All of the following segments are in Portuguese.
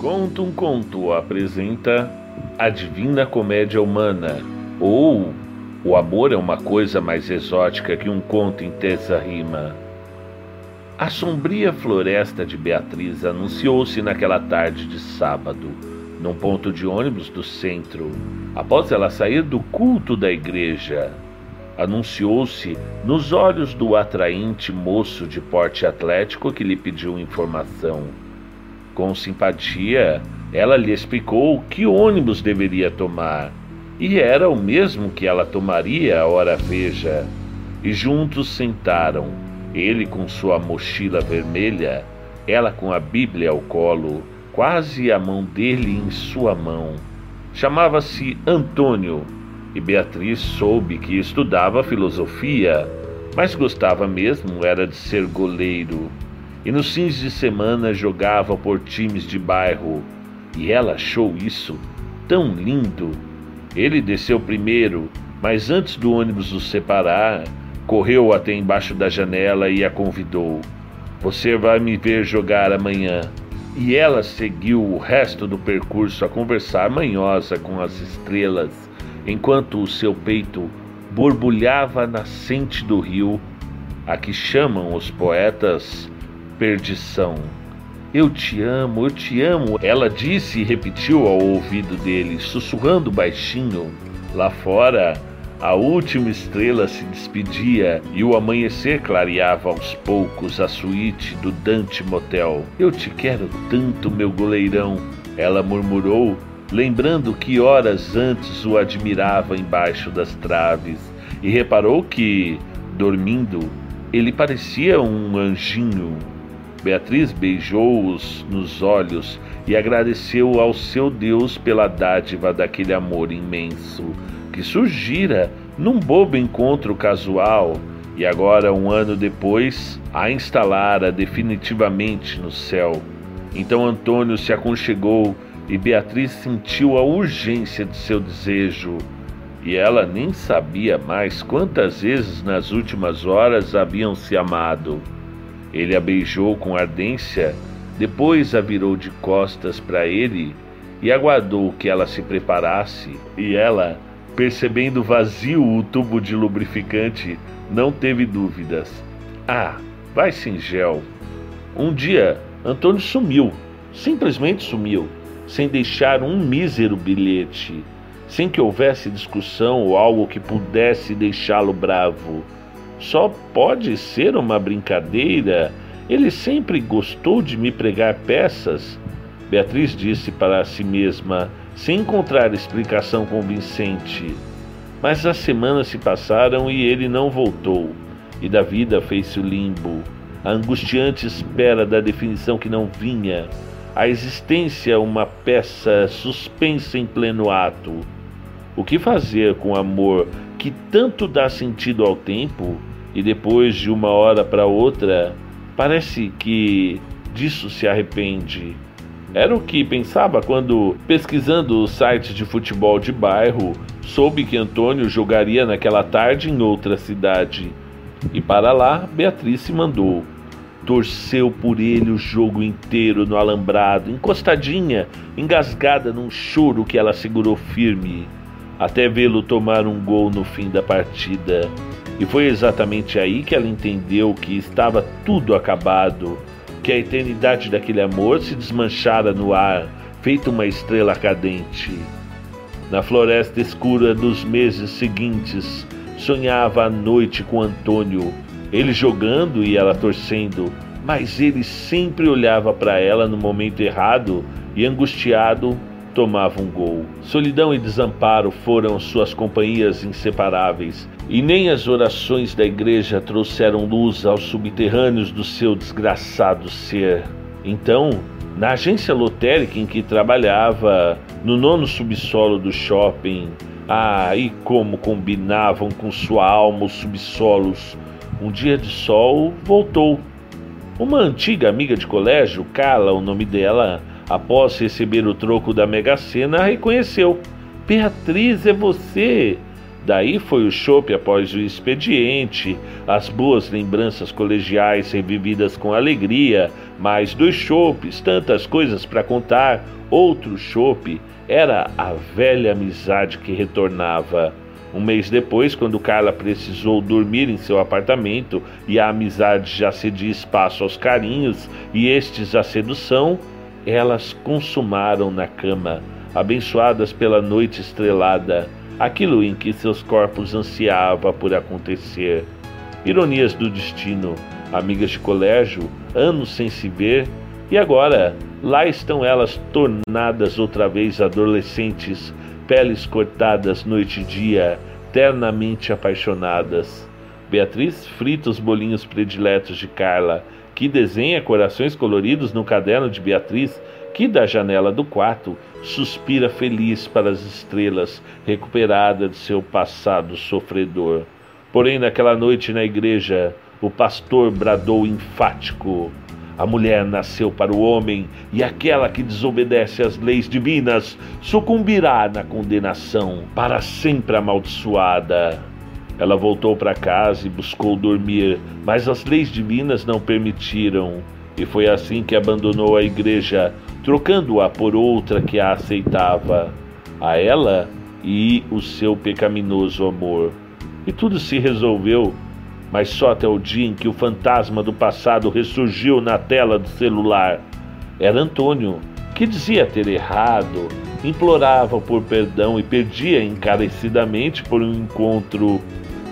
Conto um Conto apresenta A Divina Comédia Humana ou O Amor é uma coisa mais exótica que um conto em terça rima. A sombria floresta de Beatriz anunciou-se naquela tarde de sábado, num ponto de ônibus do centro, após ela sair do culto da igreja. Anunciou-se nos olhos do atraente moço de porte atlético que lhe pediu informação. Com simpatia, ela lhe explicou que ônibus deveria tomar, e era o mesmo que ela tomaria a hora veja. E juntos sentaram, ele com sua mochila vermelha, ela com a Bíblia ao colo, quase a mão dele em sua mão. Chamava-se Antônio, e Beatriz soube que estudava filosofia, mas gostava mesmo era de ser goleiro e nos fins de semana jogava por times de bairro, e ela achou isso tão lindo. Ele desceu primeiro, mas antes do ônibus os separar, correu até embaixo da janela e a convidou. Você vai me ver jogar amanhã. E ela seguiu o resto do percurso a conversar manhosa com as estrelas, enquanto o seu peito borbulhava a nascente do rio, a que chamam os poetas perdição. Eu te amo, eu te amo, ela disse e repetiu ao ouvido dele, sussurrando baixinho. Lá fora, a última estrela se despedia e o amanhecer clareava aos poucos a suíte do Dante Motel. Eu te quero tanto, meu goleirão, ela murmurou, lembrando que horas antes o admirava embaixo das traves, e reparou que, dormindo, ele parecia um anjinho Beatriz beijou-os nos olhos e agradeceu ao seu Deus pela dádiva daquele amor imenso que surgira num bobo encontro casual e agora, um ano depois, a instalara definitivamente no céu. Então Antônio se aconchegou e Beatriz sentiu a urgência de seu desejo. E ela nem sabia mais quantas vezes nas últimas horas haviam se amado. Ele a beijou com ardência, depois a virou de costas para ele e aguardou que ela se preparasse. E ela, percebendo vazio o tubo de lubrificante, não teve dúvidas. Ah, vai sem gel. Um dia, Antônio sumiu, simplesmente sumiu, sem deixar um mísero bilhete, sem que houvesse discussão ou algo que pudesse deixá-lo bravo. Só pode ser uma brincadeira. Ele sempre gostou de me pregar peças. Beatriz disse para si mesma, sem encontrar explicação convincente. Mas as semanas se passaram e ele não voltou. E da vida fez-se o limbo, a angustiante espera da definição que não vinha, a existência uma peça suspensa em pleno ato. O que fazer com o amor que tanto dá sentido ao tempo e depois de uma hora para outra, parece que disso se arrepende. Era o que pensava quando, pesquisando o site de futebol de bairro, soube que Antônio jogaria naquela tarde em outra cidade. E para lá, Beatriz se mandou. Torceu por ele o jogo inteiro no alambrado, encostadinha, engasgada num choro que ela segurou firme, até vê-lo tomar um gol no fim da partida. E foi exatamente aí que ela entendeu que estava tudo acabado, que a eternidade daquele amor se desmanchara no ar, feito uma estrela cadente. Na floresta escura dos meses seguintes, sonhava a noite com Antônio, ele jogando e ela torcendo, mas ele sempre olhava para ela no momento errado e, angustiado, tomava um gol. Solidão e desamparo foram suas companhias inseparáveis, e nem as orações da igreja trouxeram luz aos subterrâneos do seu desgraçado ser. Então, na agência lotérica em que trabalhava, no nono subsolo do shopping, ah, e como combinavam com sua alma os subsolos. Um dia de sol voltou. Uma antiga amiga de colégio, Carla, o nome dela, após receber o troco da Mega Sena, reconheceu: Beatriz, é você! Daí foi o chope após o expediente, as boas lembranças colegiais revividas com alegria, mais dois chopes, tantas coisas para contar, outro chope, era a velha amizade que retornava. Um mês depois, quando Carla precisou dormir em seu apartamento e a amizade já cedia espaço aos carinhos e estes à sedução, elas consumaram na cama, abençoadas pela noite estrelada aquilo em que seus corpos ansiava por acontecer. Ironias do destino, amigas de colégio, anos sem se ver, e agora lá estão elas tornadas outra vez adolescentes, peles cortadas noite e dia, ternamente apaixonadas. Beatriz frita os bolinhos prediletos de Carla, que desenha corações coloridos no caderno de Beatriz que da janela do quarto suspira feliz para as estrelas, recuperada de seu passado sofredor. Porém, naquela noite na igreja, o pastor bradou enfático: A mulher nasceu para o homem, e aquela que desobedece às leis divinas sucumbirá na condenação, para sempre amaldiçoada. Ela voltou para casa e buscou dormir, mas as leis divinas não permitiram. E foi assim que abandonou a igreja, trocando-a por outra que a aceitava, a ela e o seu pecaminoso amor. E tudo se resolveu, mas só até o dia em que o fantasma do passado ressurgiu na tela do celular. Era Antônio, que dizia ter errado, implorava por perdão e pedia encarecidamente por um encontro.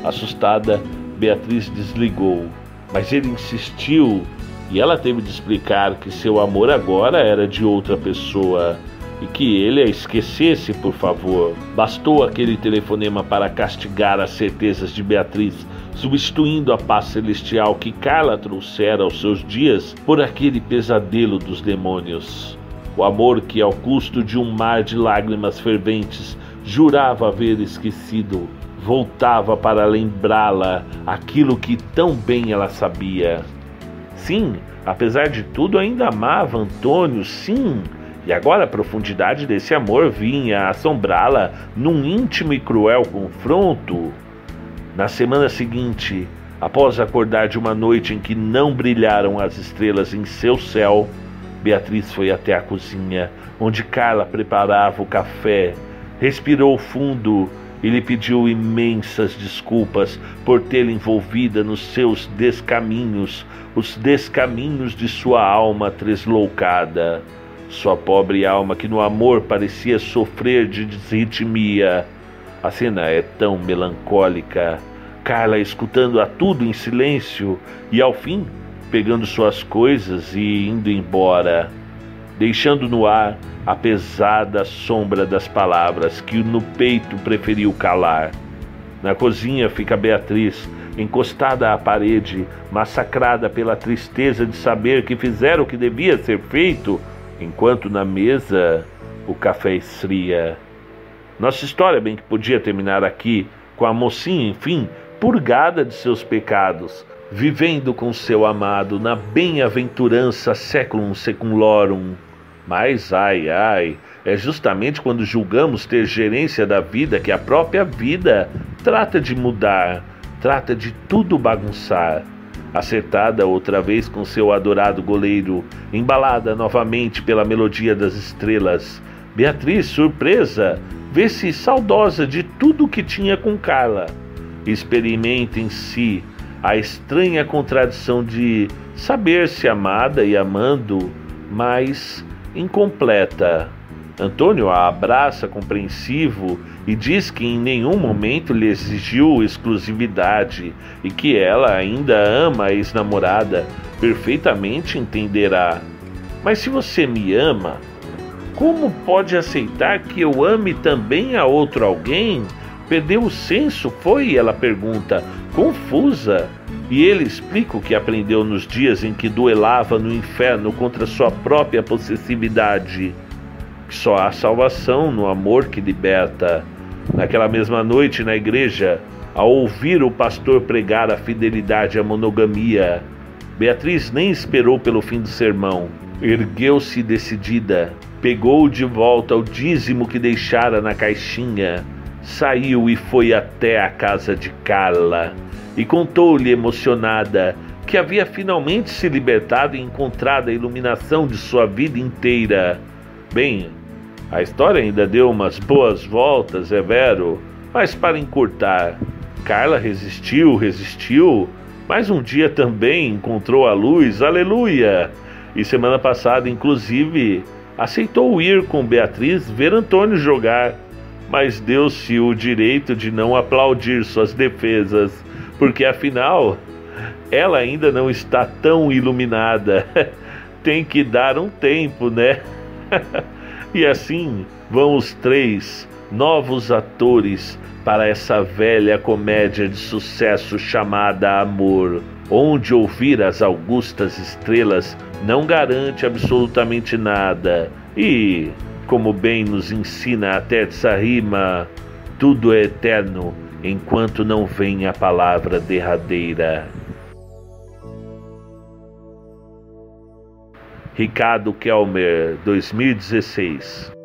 Assustada, Beatriz desligou, mas ele insistiu e ela teve de explicar que seu amor agora era de outra pessoa e que ele a esquecesse, por favor. Bastou aquele telefonema para castigar as certezas de Beatriz, substituindo a paz celestial que Carla trouxera aos seus dias por aquele pesadelo dos demônios. O amor que, ao custo de um mar de lágrimas ferventes, jurava haver esquecido, voltava para lembrá-la aquilo que tão bem ela sabia. Sim, apesar de tudo, ainda amava Antônio, sim. E agora a profundidade desse amor vinha assombrá-la num íntimo e cruel confronto. Na semana seguinte, após acordar de uma noite em que não brilharam as estrelas em seu céu, Beatriz foi até a cozinha, onde Carla preparava o café, respirou fundo e lhe pediu imensas desculpas por tê-la envolvida nos seus descaminhos, os descaminhos de sua alma tresloucada. Sua pobre alma que no amor parecia sofrer de desritmia. A cena é tão melancólica. Carla escutando a tudo em silêncio e ao fim pegando suas coisas e indo embora, deixando no ar a pesada sombra das palavras que no peito preferiu calar. Na cozinha fica Beatriz, encostada à parede, massacrada pela tristeza de saber que fizeram o que devia ser feito, enquanto na mesa o café esfria. Nossa história bem que podia terminar aqui, com a mocinha, enfim, purgada de seus pecados, vivendo com seu amado na bem-aventurança seculum seculorum. Mas, ai, ai, é justamente quando julgamos ter gerência da vida que a própria vida trata de mudar, trata de tudo bagunçar. Acertada outra vez com seu adorado goleiro, embalada novamente pela melodia das estrelas, Beatriz, surpresa, vê-se saudosa de tudo que tinha com Carla. Experimenta em si a estranha contradição de saber-se amada e amando, mas incompleta. Antônio a abraça compreensivo e diz que em nenhum momento lhe exigiu exclusividade e que ela ainda ama a ex-namorada, perfeitamente entenderá. Mas se você me ama, como pode aceitar que eu ame também a outro alguém? Perdeu o senso, foi? Ela pergunta, confusa. E ele explica o que aprendeu nos dias em que duelava no inferno contra sua própria possessividade. Que só há salvação no amor que liberta. Naquela mesma noite na igreja, ao ouvir o pastor pregar a fidelidade à monogamia, Beatriz nem esperou pelo fim do sermão. Ergueu-se decidida, pegou de volta o dízimo que deixara na caixinha saiu e foi até a casa de Carla e contou-lhe emocionada que havia finalmente se libertado e encontrado a iluminação de sua vida inteira. Bem, a história ainda deu umas boas voltas, é vero, mas para encurtar, Carla resistiu, resistiu, mas um dia também encontrou a luz, aleluia! E semana passada, inclusive, aceitou ir com Beatriz ver Antônio jogar, mas deu-se o direito de não aplaudir suas defesas, porque afinal ela ainda não está tão iluminada. Tem que dar um tempo, né? e assim vão os três novos atores para essa velha comédia de sucesso chamada Amor, onde ouvir as augustas estrelas não garante absolutamente nada. E, como bem nos ensina até essa rima, tudo é eterno enquanto não vem a palavra derradeira. Ricardo Kelmer, 2016